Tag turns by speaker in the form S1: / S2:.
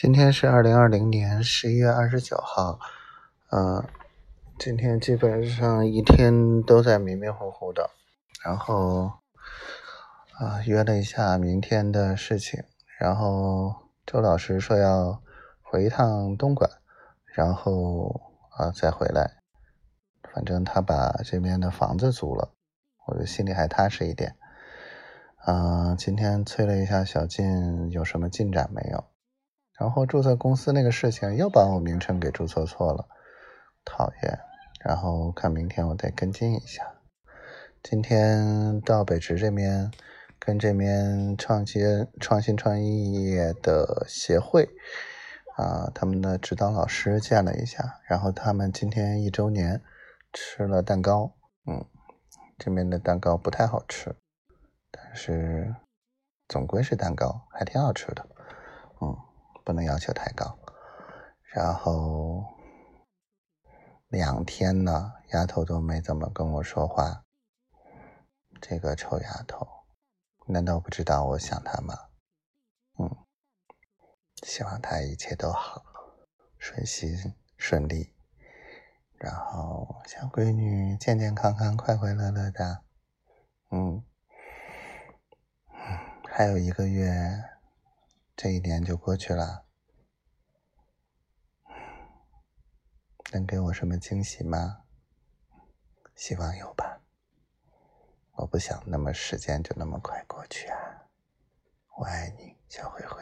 S1: 今天是二零二零年十一月二十九号，呃，今天基本上一天都在迷迷糊糊的，然后啊约了一下明天的事情，然后周老师说要回一趟东莞，然后啊再回来，反正他把这边的房子租了，我就心里还踏实一点。啊，今天催了一下小静，有什么进展没有？然后注册公司那个事情又把我名称给注册错了，讨厌。然后看明天我得跟进一下。今天到北池这边，跟这边创新创新创业的协会啊，他们的指导老师见了一下。然后他们今天一周年吃了蛋糕，嗯，这边的蛋糕不太好吃，但是总归是蛋糕，还挺好吃的，不能要求太高，然后两天呢，丫头都没怎么跟我说话。这个臭丫头，难道不知道我想她吗？嗯，希望她一切都好，顺心顺利，然后小闺女健健康康、快快乐乐的。嗯，还有一个月。这一年就过去了，能给我什么惊喜吗？希望有吧。我不想那么时间就那么快过去啊。我爱你，小灰灰。